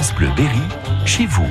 France Bleu Berry, chez vous.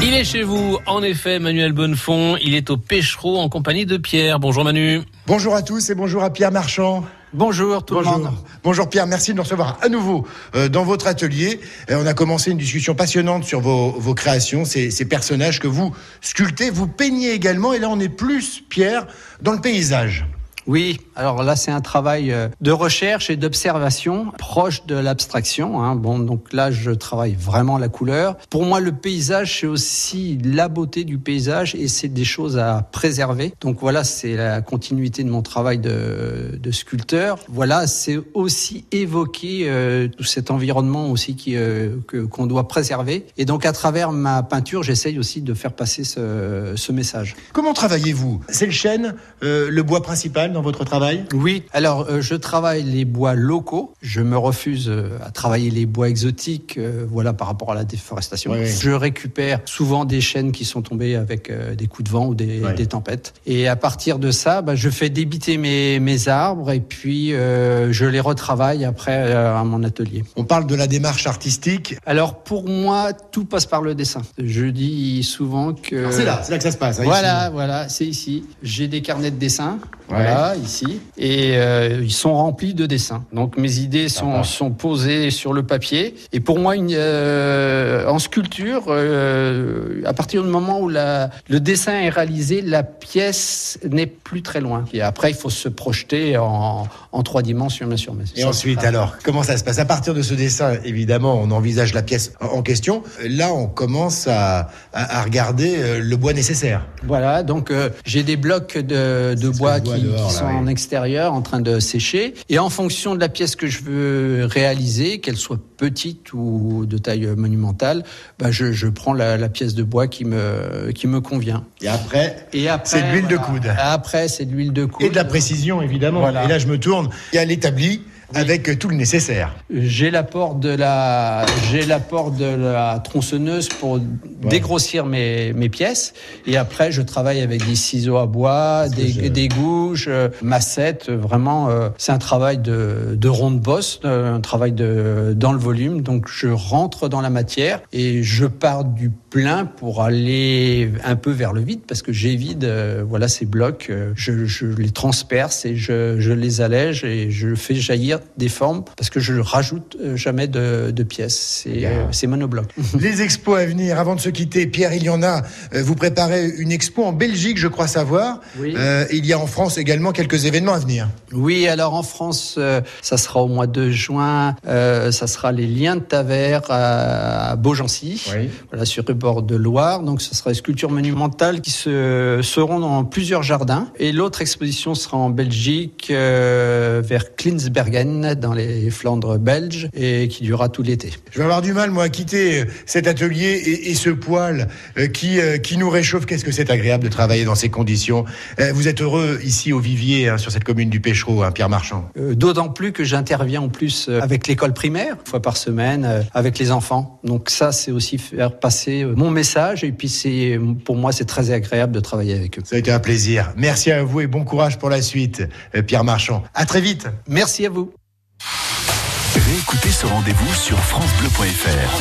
Il est chez vous, en effet, Manuel Bonnefond. Il est au Pêchereau en compagnie de Pierre. Bonjour Manu. Bonjour à tous et bonjour à Pierre Marchand. Bonjour tout bonjour. le monde. Bonjour Pierre, merci de nous recevoir à nouveau euh, dans votre atelier. Euh, on a commencé une discussion passionnante sur vos, vos créations, ces, ces, personnages que vous sculptez, vous peignez également. Et là, on est plus, Pierre, dans le paysage. Oui, alors là c'est un travail euh, de recherche et d'observation proche de l'abstraction. Hein. Bon, donc là je travaille vraiment la couleur. Pour moi le paysage c'est aussi la beauté du paysage et c'est des choses à préserver. Donc voilà c'est la continuité de mon travail de, de sculpteur. Voilà c'est aussi évoquer euh, tout cet environnement aussi qui euh, qu'on doit préserver. Et donc à travers ma peinture j'essaye aussi de faire passer ce, ce message. Comment travaillez-vous? C'est le chêne, euh, le bois principal dans votre travail? Oui, alors euh, je travaille les bois locaux. Je me refuse euh, à travailler les bois exotiques, euh, voilà, par rapport à la déforestation. Je récupère souvent des chênes qui sont tombés avec des coups de vent ou des, tempêtes. Et à partir de ça, bah, je fais débiter mes, mes arbres et puis je les retravaille après à mon atelier. On parle de la démarche artistique. Alors pour moi, tout passe par le dessin. Je dis souvent que... C'est là, c'est là que ça se passe. hein, Voilà, ici. voilà, c'est ici. J'ai des carnets de dessin, Ouais. voilà, ici, et euh, ils sont remplis de dessins. Donc mes idées sont, sont posées sur le papier. Et pour moi, une, euh, en sculpture, euh, à partir du moment où la, le dessin est réalisé, la pièce n'est plus très loin. Et après, il faut se projeter en, en trois dimensions, bien sûr. Mais Et ça, ensuite, alors, comment ça se passe? À partir de ce dessin, évidemment, on envisage la pièce en question. Là, on commence à, à- à regarder le bois nécessaire. Voilà, donc j'ai des blocs de, bois qui, dehors, qui sont oui. en extérieur en train de sécher. Et en fonction de la pièce que je veux réaliser, qu'elle soit petite ou de taille monumentale, bah, je, je prends la, la pièce de bois qui me, qui me convient. Et après, Et après, C'est de l'huile de coude. Après, c'est de l'huile de coude. et de la précision, évidemment. Voilà. Et là, je me tourne. Il y a l'établi avec euh, tout le nécessaire. J'ai l'apport de la, j'ai l'apport de la tronçonneuse pour dégrossir mes, mes pièces. Et après, je travaille avec des ciseaux à bois, des, des gouges, euh, massettes. Vraiment, euh, c'est un travail de, de ronde bosse, euh, un travail de, dans le volume. Donc, je rentre dans la matière et je pars du plein pour aller un peu vers le vide parce que j'évide, euh, voilà, ces blocs. euh, je, je les transperce et je, je les allège et je fais jaillir des formes parce que je rajoute euh, jamais de, de pièces. C'est euh, monobloc. Les expos à venir, avant de se quitter, Pierre, il y en a. Euh, Vous préparez une expo en Belgique, je crois savoir. Oui. Euh, il y a en France également quelques événements à venir. Oui, alors en France, euh, ça sera au mois de juin. euh, ça sera les liens de Tavers à, à Beaugency, Oui. voilà sur le bord de Loire. Donc, ce sera des sculptures monumentales qui se seront dans plusieurs jardins. Et l'autre exposition sera en Belgique, vers Klinsbergen, dans les Flandres belges, et qui durera tout l'été. Je vais avoir du mal, moi, à quitter euh, cet atelier et, et ce poêle euh, qui, euh, qui nous réchauffe. Qu'est-ce que c'est agréable de travailler dans ces conditions. Vous êtes heureux ici au Vivier, hein, sur cette commune du Pêchereau, hein, Pierre Marchand. D'autant plus que j'interviens en plus avec l'école primaire, une fois par semaine, avec les enfants. Donc ça, c'est aussi faire passer mon message. Et puis c'est, pour moi, c'est très agréable de travailler avec eux. Ça a été un plaisir. Merci à vous et bon courage pour la suite, Pierre Marchand. À très vite. Merci à vous. Réécoutez ce rendez-vous sur FranceBleu.fr.